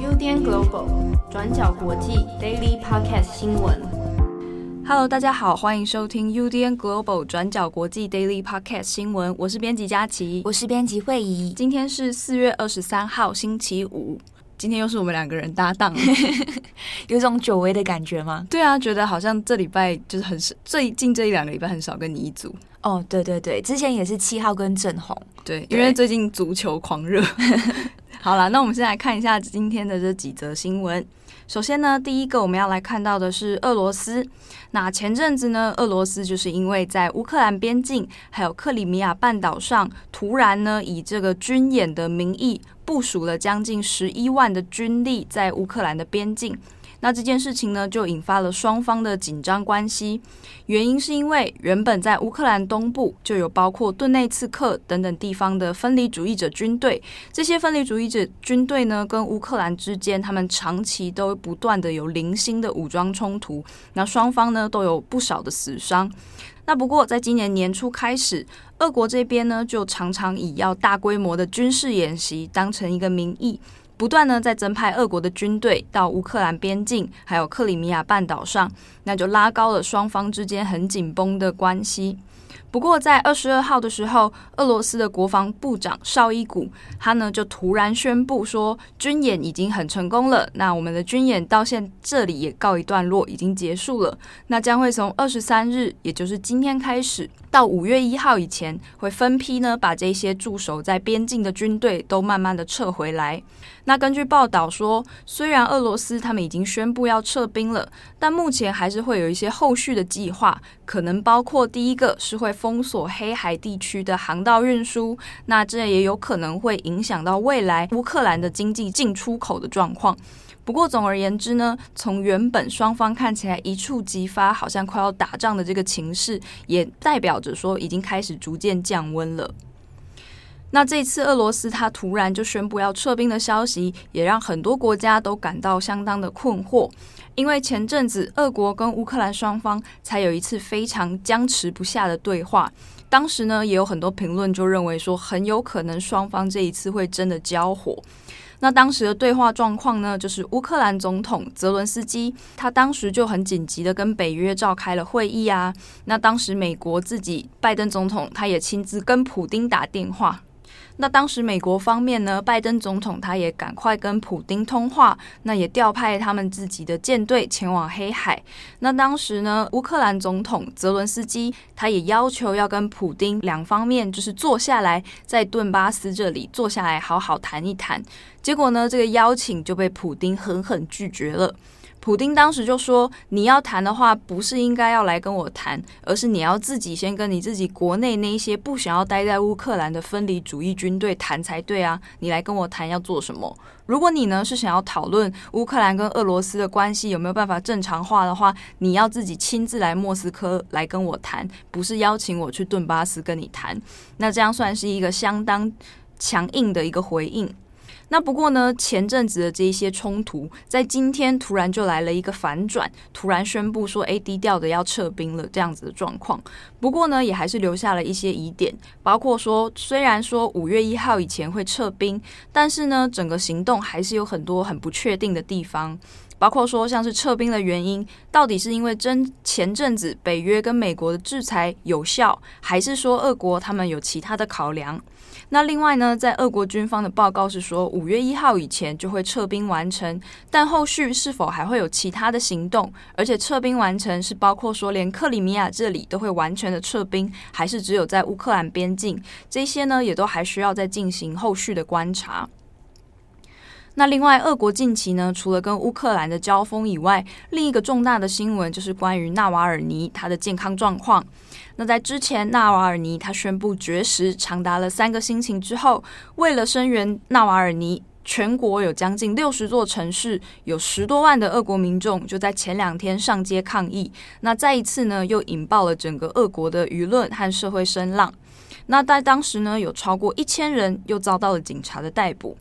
UDN Global 转角国际 Daily Podcast 新闻。Hello，大家好，欢迎收听 UDN Global 转角国际 Daily Podcast 新闻。我是编辑佳琪，我是编辑慧仪。今天是四月二十三号，星期五。今天又是我们两个人搭档，有种久违的感觉吗？对啊，觉得好像这礼拜就是很少，最近这一两个礼拜很少跟你一组。哦，对对对，之前也是七号跟郑红，对，因为最近足球狂热。好了，那我们先来看一下今天的这几则新闻。首先呢，第一个我们要来看到的是俄罗斯。那前阵子呢，俄罗斯就是因为在乌克兰边境还有克里米亚半岛上，突然呢以这个军演的名义部署了将近十一万的军力在乌克兰的边境。那这件事情呢，就引发了双方的紧张关系。原因是因为原本在乌克兰东部就有包括顿内茨克等等地方的分离主义者军队，这些分离主义者军队呢，跟乌克兰之间，他们长期都不断的有零星的武装冲突。那双方呢，都有不少的死伤。那不过，在今年年初开始，俄国这边呢，就常常以要大规模的军事演习当成一个名义。不断呢在增派俄国的军队到乌克兰边境，还有克里米亚半岛上，那就拉高了双方之间很紧绷的关系。不过，在二十二号的时候，俄罗斯的国防部长绍伊古他呢就突然宣布说，军演已经很成功了。那我们的军演到现这里也告一段落，已经结束了。那将会从二十三日，也就是今天开始，到五月一号以前，会分批呢把这些驻守在边境的军队都慢慢的撤回来。那根据报道说，虽然俄罗斯他们已经宣布要撤兵了，但目前还是会有一些后续的计划，可能包括第一个是会封锁黑海地区的航道运输，那这也有可能会影响到未来乌克兰的经济进出口的状况。不过总而言之呢，从原本双方看起来一触即发，好像快要打仗的这个情势，也代表着说已经开始逐渐降温了。那这次俄罗斯他突然就宣布要撤兵的消息，也让很多国家都感到相当的困惑，因为前阵子俄国跟乌克兰双方才有一次非常僵持不下的对话，当时呢也有很多评论就认为说，很有可能双方这一次会真的交火。那当时的对话状况呢，就是乌克兰总统泽伦斯基，他当时就很紧急的跟北约召开了会议啊。那当时美国自己拜登总统，他也亲自跟普丁打电话。那当时美国方面呢，拜登总统他也赶快跟普丁通话，那也调派他们自己的舰队前往黑海。那当时呢，乌克兰总统泽伦斯基他也要求要跟普丁两方面就是坐下来，在顿巴斯这里坐下来好好谈一谈。结果呢，这个邀请就被普丁狠狠拒绝了。普丁当时就说：“你要谈的话，不是应该要来跟我谈，而是你要自己先跟你自己国内那一些不想要待在乌克兰的分离主义军队谈才对啊！你来跟我谈要做什么？如果你呢是想要讨论乌克兰跟俄罗斯的关系有没有办法正常化的话，你要自己亲自来莫斯科来跟我谈，不是邀请我去顿巴斯跟你谈。那这样算是一个相当强硬的一个回应。”那不过呢，前阵子的这一些冲突，在今天突然就来了一个反转，突然宣布说，诶，低调的要撤兵了，这样子的状况。不过呢，也还是留下了一些疑点，包括说，虽然说五月一号以前会撤兵，但是呢，整个行动还是有很多很不确定的地方，包括说，像是撤兵的原因，到底是因为真前阵子北约跟美国的制裁有效，还是说俄国他们有其他的考量？那另外呢，在俄国军方的报告是说，五月一号以前就会撤兵完成，但后续是否还会有其他的行动？而且撤兵完成是包括说连克里米亚这里都会完全的撤兵，还是只有在乌克兰边境？这些呢，也都还需要再进行后续的观察。那另外，俄国近期呢，除了跟乌克兰的交锋以外，另一个重大的新闻就是关于纳瓦尔尼他的健康状况。那在之前，纳瓦尔尼他宣布绝食长达了三个星期之后，为了声援纳瓦尔尼，全国有将近六十座城市，有十多万的俄国民众就在前两天上街抗议。那再一次呢，又引爆了整个俄国的舆论和社会声浪。那在当时呢，有超过一千人又遭到了警察的逮捕。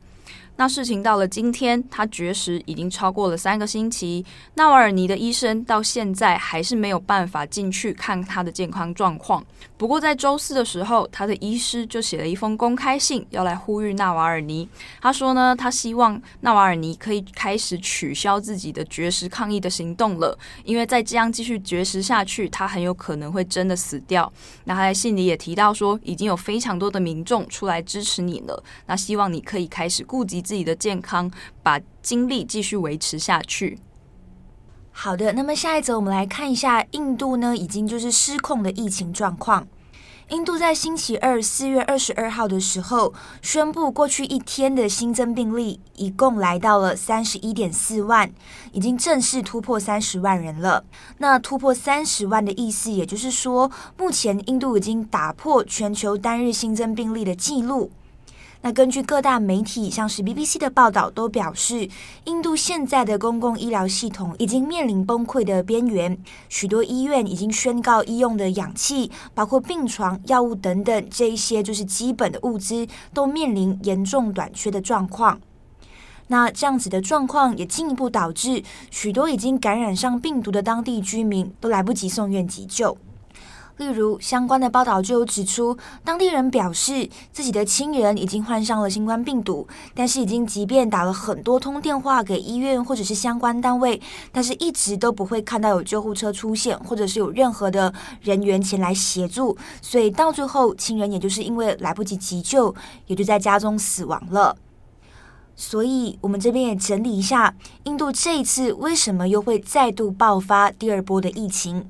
那事情到了今天，他绝食已经超过了三个星期。纳瓦尔尼的医生到现在还是没有办法进去看他的健康状况。不过在周四的时候，他的医师就写了一封公开信，要来呼吁纳瓦尔尼。他说呢，他希望纳瓦尔尼可以开始取消自己的绝食抗议的行动了，因为再这样继续绝食下去，他很有可能会真的死掉。那他在信里也提到说，已经有非常多的民众出来支持你了。那希望你可以开始顾及自己的健康，把精力继续维持下去。好的，那么下一则我们来看一下印度呢，已经就是失控的疫情状况。印度在星期二四月二十二号的时候宣布，过去一天的新增病例一共来到了三十一点四万，已经正式突破三十万人了。那突破三十万的意思，也就是说，目前印度已经打破全球单日新增病例的记录。那根据各大媒体，像是 BBC 的报道，都表示，印度现在的公共医疗系统已经面临崩溃的边缘，许多医院已经宣告医用的氧气、包括病床、药物等等这一些就是基本的物资，都面临严重短缺的状况。那这样子的状况也进一步导致许多已经感染上病毒的当地居民都来不及送院急救。例如，相关的报道就有指出，当地人表示自己的亲人已经患上了新冠病毒，但是已经即便打了很多通电话给医院或者是相关单位，但是一直都不会看到有救护车出现，或者是有任何的人员前来协助，所以到最后，亲人也就是因为来不及急救，也就在家中死亡了。所以，我们这边也整理一下，印度这一次为什么又会再度爆发第二波的疫情？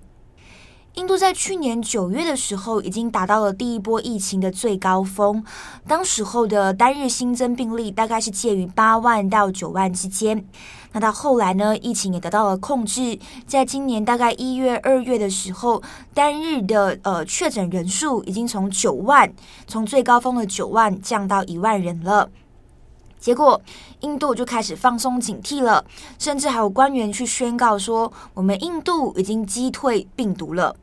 印度在去年九月的时候，已经达到了第一波疫情的最高峰，当时候的单日新增病例大概是介于八万到九万之间。那到后来呢，疫情也得到了控制，在今年大概一月、二月的时候，单日的呃确诊人数已经从九万，从最高峰的九万降到一万人了。结果，印度就开始放松警惕了，甚至还有官员去宣告说，我们印度已经击退病毒了。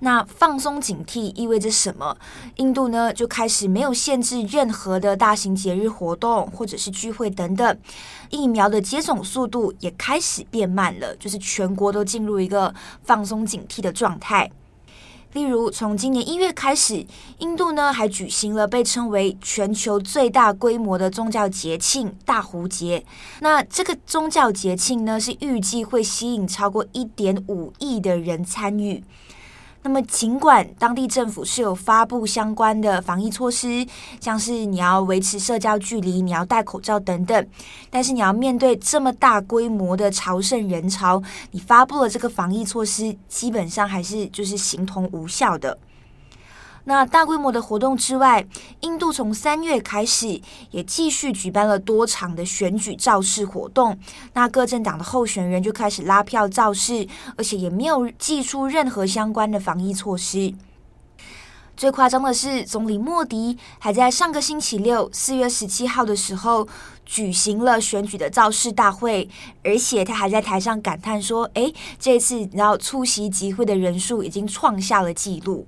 那放松警惕意味着什么？印度呢，就开始没有限制任何的大型节日活动或者是聚会等等，疫苗的接种速度也开始变慢了，就是全国都进入一个放松警惕的状态。例如，从今年一月开始，印度呢还举行了被称为全球最大规模的宗教节庆大壶节。那这个宗教节庆呢，是预计会吸引超过一点五亿的人参与。那么，尽管当地政府是有发布相关的防疫措施，像是你要维持社交距离、你要戴口罩等等，但是你要面对这么大规模的朝圣人潮，你发布了这个防疫措施，基本上还是就是形同无效的。那大规模的活动之外，印度从三月开始也继续举办了多场的选举造势活动。那各政党的候选人就开始拉票造势，而且也没有祭出任何相关的防疫措施。最夸张的是，总理莫迪还在上个星期六四月十七号的时候举行了选举的造势大会，而且他还在台上感叹说：“诶，这次然后出席集会的人数已经创下了纪录。”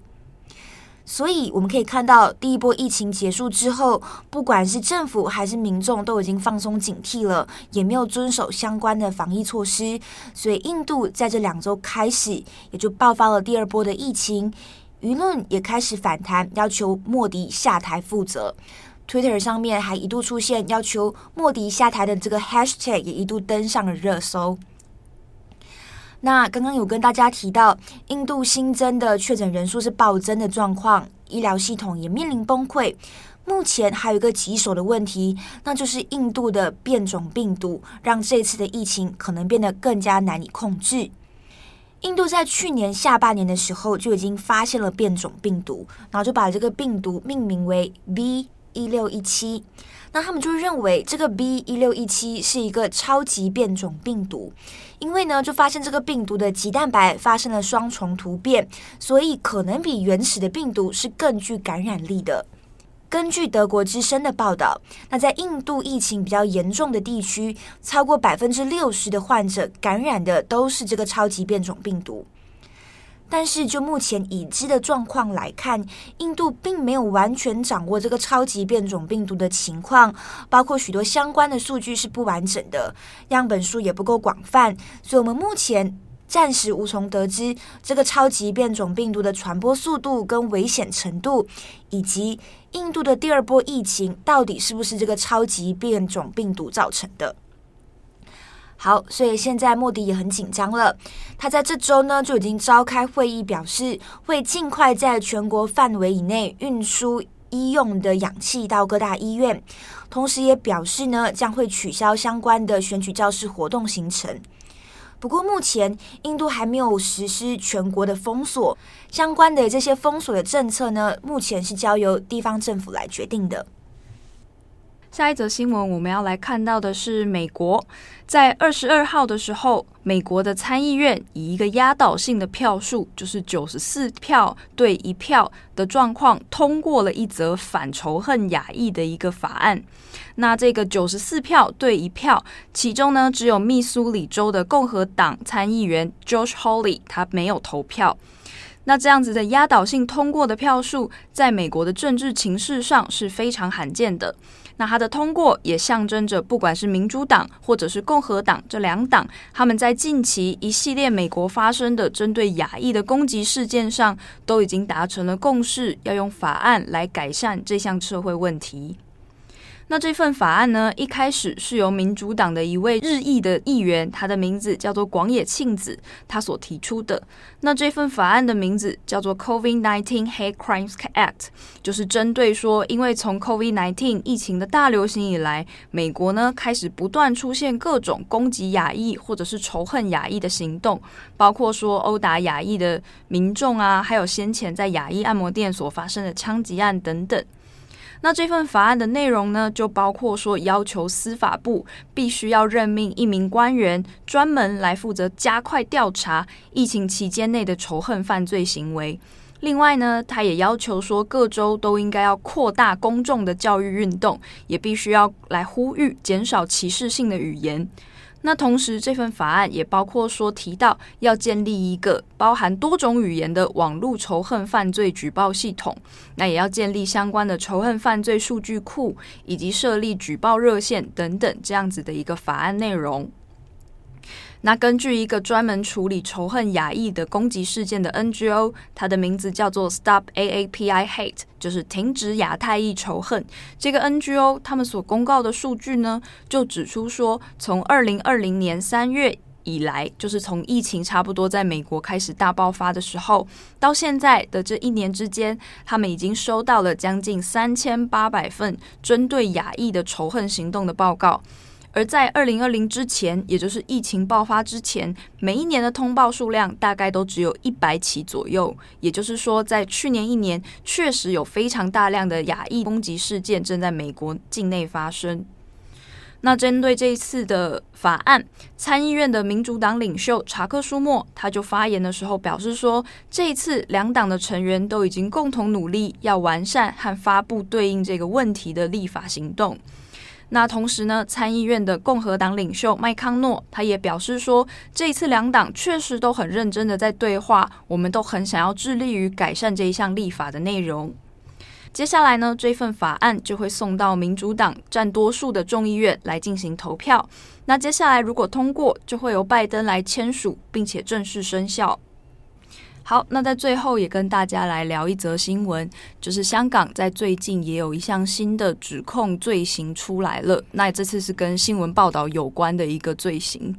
所以我们可以看到，第一波疫情结束之后，不管是政府还是民众，都已经放松警惕了，也没有遵守相关的防疫措施。所以，印度在这两周开始，也就爆发了第二波的疫情，舆论也开始反弹，要求莫迪下台负责。Twitter 上面还一度出现要求莫迪下台的这个 hashtag，也一度登上了热搜。那刚刚有跟大家提到，印度新增的确诊人数是暴增的状况，医疗系统也面临崩溃。目前还有一个棘手的问题，那就是印度的变种病毒，让这次的疫情可能变得更加难以控制。印度在去年下半年的时候就已经发现了变种病毒，然后就把这个病毒命名为 B 一六一七。那他们就认为这个 B 一六一七是一个超级变种病毒。因为呢，就发现这个病毒的棘蛋白发生了双重突变，所以可能比原始的病毒是更具感染力的。根据德国之声的报道，那在印度疫情比较严重的地区，超过百分之六十的患者感染的都是这个超级变种病毒。但是就目前已知的状况来看，印度并没有完全掌握这个超级变种病毒的情况，包括许多相关的数据是不完整的，样本数也不够广泛，所以我们目前暂时无从得知这个超级变种病毒的传播速度跟危险程度，以及印度的第二波疫情到底是不是这个超级变种病毒造成的。好，所以现在莫迪也很紧张了。他在这周呢就已经召开会议，表示会尽快在全国范围以内运输医用的氧气到各大医院，同时也表示呢将会取消相关的选举教室活动行程。不过目前印度还没有实施全国的封锁，相关的这些封锁的政策呢，目前是交由地方政府来决定的。下一则新闻，我们要来看到的是美国，在二十二号的时候，美国的参议院以一个压倒性的票数，就是九十四票对一票的状况，通过了一则反仇恨亚裔的一个法案。那这个九十四票对一票，其中呢，只有密苏里州的共和党参议员 Josh Hawley 他没有投票。那这样子的压倒性通过的票数，在美国的政治情势上是非常罕见的。那它的通过也象征着，不管是民主党或者是共和党这两党，他们在近期一系列美国发生的针对亚裔的攻击事件上，都已经达成了共识，要用法案来改善这项社会问题。那这份法案呢，一开始是由民主党的一位日裔的议员，他的名字叫做广野庆子，他所提出的。那这份法案的名字叫做 COVID-19 Hate Crimes Act，就是针对说，因为从 COVID-19 疫情的大流行以来，美国呢开始不断出现各种攻击亚裔或者是仇恨亚裔的行动，包括说殴打亚裔的民众啊，还有先前在亚裔按摩店所发生的枪击案等等。那这份法案的内容呢，就包括说要求司法部必须要任命一名官员，专门来负责加快调查疫情期间内的仇恨犯罪行为。另外呢，他也要求说各州都应该要扩大公众的教育运动，也必须要来呼吁减少歧视性的语言。那同时，这份法案也包括说提到要建立一个包含多种语言的网络仇恨犯罪举报系统，那也要建立相关的仇恨犯罪数据库，以及设立举报热线等等这样子的一个法案内容。那根据一个专门处理仇恨亚裔的攻击事件的 NGO，它的名字叫做 Stop AAPI Hate，就是停止亚太裔仇恨。这个 NGO 他们所公告的数据呢，就指出说，从二零二零年三月以来，就是从疫情差不多在美国开始大爆发的时候，到现在的这一年之间，他们已经收到了将近三千八百份针对亚裔的仇恨行动的报告。而在二零二零之前，也就是疫情爆发之前，每一年的通报数量大概都只有一百起左右。也就是说，在去年一年，确实有非常大量的亚裔攻击事件正在美国境内发生。那针对这一次的法案，参议院的民主党领袖查克·舒默他就发言的时候表示说，这一次两党的成员都已经共同努力，要完善和发布对应这个问题的立法行动。那同时呢，参议院的共和党领袖麦康诺他也表示说，这一次两党确实都很认真的在对话，我们都很想要致力于改善这一项立法的内容。接下来呢，这份法案就会送到民主党占多数的众议院来进行投票。那接下来如果通过，就会由拜登来签署，并且正式生效。好，那在最后也跟大家来聊一则新闻，就是香港在最近也有一项新的指控罪行出来了。那这次是跟新闻报道有关的一个罪行。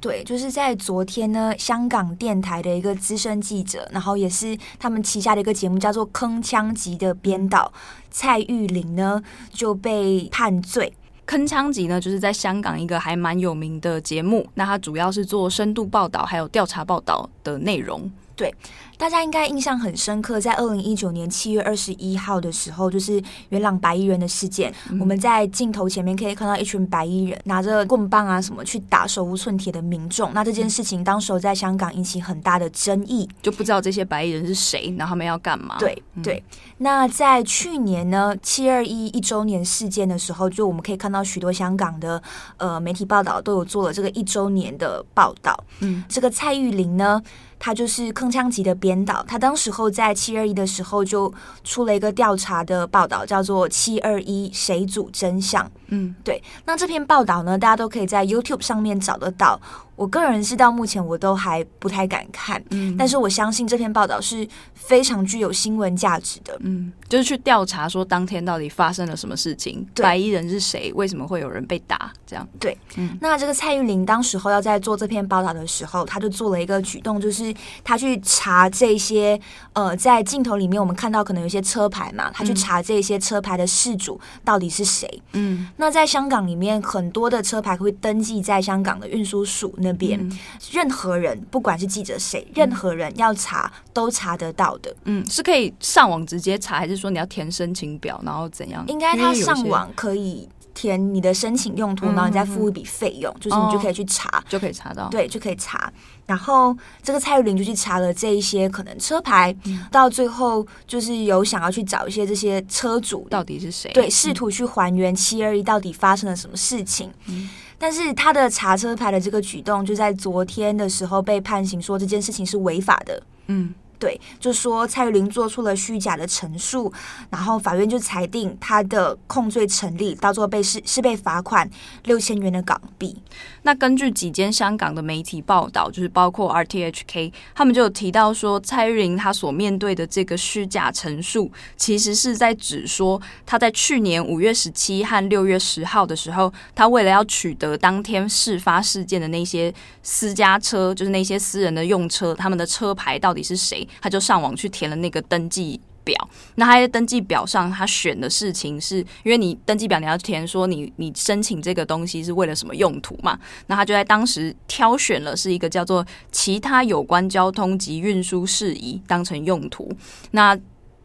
对，就是在昨天呢，香港电台的一个资深记者，然后也是他们旗下的一个节目叫做《铿锵集》的编导蔡玉玲呢，就被判罪。铿锵集呢，就是在香港一个还蛮有名的节目，那它主要是做深度报道还有调查报道的内容。对，大家应该印象很深刻，在二零一九年七月二十一号的时候，就是元朗白衣人的事件。嗯、我们在镜头前面可以看到一群白衣人拿着棍棒啊什么去打手无寸铁的民众。那这件事情当时候在香港引起很大的争议，就不知道这些白衣人是谁，然后他们要干嘛？对对。那在去年呢，七二一一周年事件的时候，就我们可以看到许多香港的呃媒体报道都有做了这个一周年的报道。嗯，这个蔡玉玲呢。他就是铿锵集的编导，他当时候在七二一的时候就出了一个调查的报道，叫做《七二一谁主真相》。嗯，对。那这篇报道呢，大家都可以在 YouTube 上面找得到。我个人是到目前我都还不太敢看，嗯，但是我相信这篇报道是非常具有新闻价值的。嗯，就是去调查说当天到底发生了什么事情，白衣人是谁，为什么会有人被打，这样。对，嗯。那这个蔡玉玲当时候要在做这篇报道的时候，他就做了一个举动，就是他去查这些呃，在镜头里面我们看到可能有些车牌嘛，他去查这些车牌的事主到底是谁。嗯。那在香港里面，很多的车牌会登记在香港的运输署那边，嗯、任何人不管是记者谁，任何人要查都查得到的。嗯，是可以上网直接查，还是说你要填申请表，然后怎样？应该他上网可以。填你的申请用途，然后你再付一笔费用，嗯、就是你就可以去查，哦，就可以查到，对，就可以查。然后这个蔡玉玲就去查了这一些可能车牌，嗯、到最后就是有想要去找一些这些车主到底是谁，对，试图去还原七二一到底发生了什么事情。嗯、但是他的查车牌的这个举动，就在昨天的时候被判刑，说这件事情是违法的。嗯。对，就说蔡玉玲做出了虚假的陈述，然后法院就裁定他的控罪成立，到最后被是是被罚款六千元的港币。那根据几间香港的媒体报道，就是包括 RTHK，他们就有提到说，蔡玉玲她所面对的这个虚假陈述，其实是在指说她在去年五月十七和六月十号的时候，她为了要取得当天事发事件的那些私家车，就是那些私人的用车，他们的车牌到底是谁？他就上网去填了那个登记表，那他在登记表上，他选的事情是因为你登记表你要填说你你申请这个东西是为了什么用途嘛？那他就在当时挑选了是一个叫做其他有关交通及运输事宜当成用途，那。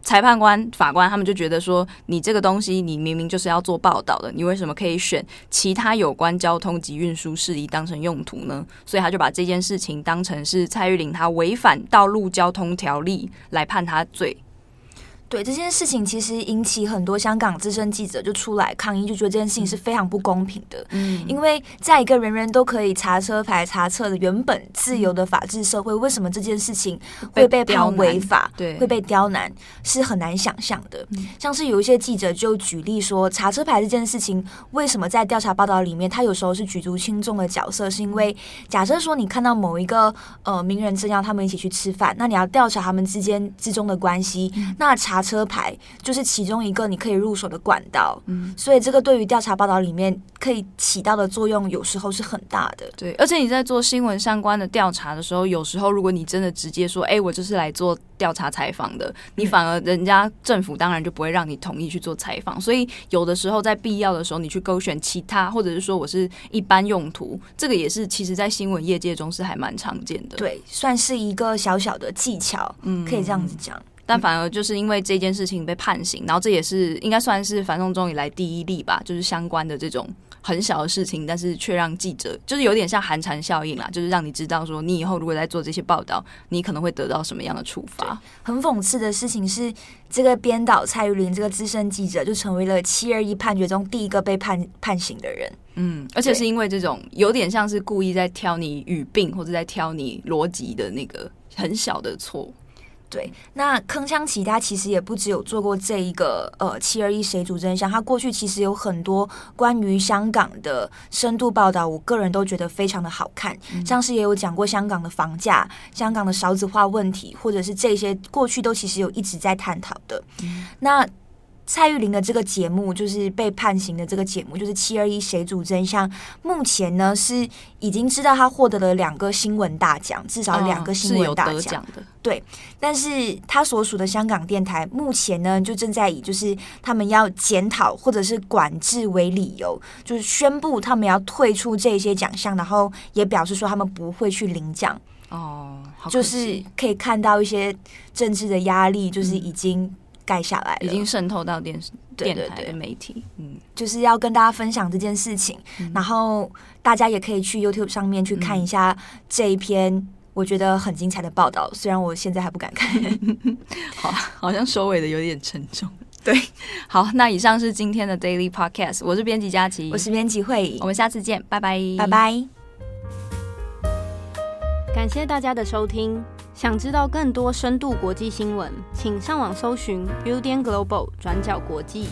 裁判官、法官他们就觉得说，你这个东西，你明明就是要做报道的，你为什么可以选其他有关交通及运输事宜当成用途呢？所以他就把这件事情当成是蔡玉玲他违反道路交通条例来判他罪。对这件事情，其实引起很多香港资深记者就出来抗议，就觉得这件事情是非常不公平的。嗯，因为在一个人人都可以查车牌、查册的原本自由的法治社会，为什么这件事情会被判违法？对，会被刁难，是很难想象的。像是有一些记者就举例说，查车牌这件事情，为什么在调查报道里面，他有时候是举足轻重的角色？是因为假设说你看到某一个呃名人正要他们一起去吃饭，那你要调查他们之间之中的关系，那查。车牌就是其中一个你可以入手的管道，嗯，所以这个对于调查报道里面可以起到的作用，有时候是很大的。对，而且你在做新闻相关的调查的时候，有时候如果你真的直接说，哎，我就是来做调查采访的，你反而人家政府当然就不会让你同意去做采访。所以有的时候在必要的时候，你去勾选其他，或者是说我是一般用途，这个也是其实在新闻业界中是还蛮常见的。对，算是一个小小的技巧，嗯，可以这样子讲。但反而就是因为这件事情被判刑，然后这也是应该算是反送中以来第一例吧，就是相关的这种很小的事情，但是却让记者就是有点像寒蝉效应啦，就是让你知道说，你以后如果在做这些报道，你可能会得到什么样的处罚。很讽刺的事情是，这个编导蔡玉林这个资深记者就成为了七二一判决中第一个被判判刑的人。嗯，而且是因为这种有点像是故意在挑你语病或者在挑你逻辑的那个很小的错。对，那铿锵其他其实也不只有做过这一个呃七二一谁主真相，他过去其实有很多关于香港的深度报道，我个人都觉得非常的好看，嗯、像是也有讲过香港的房价、香港的少子化问题，或者是这些过去都其实有一直在探讨的。嗯、那蔡玉玲的这个节目，就是被判刑的这个节目，就是七二一谁主真相，目前呢是已经知道他获得了两个新闻大奖，至少两个新闻大奖。哦、的。对，但是他所属的香港电台目前呢，就正在以就是他们要检讨或者是管制为理由，就是宣布他们要退出这些奖项，然后也表示说他们不会去领奖。哦，就是可以看到一些政治的压力，就是已经盖下来了，已经渗透到电视、对对对电台的媒体。嗯，就是要跟大家分享这件事情，嗯、然后大家也可以去 YouTube 上面去看一下这一篇。我觉得很精彩的报道，虽然我现在还不敢看。好，好像收尾的有点沉重。对，好，那以上是今天的 Daily Podcast，我是编辑佳琪，我是编辑慧仪，我们下次见，拜拜，拜拜。感谢大家的收听。想知道更多深度国际新闻，请上网搜寻 Udan Global 转角国际。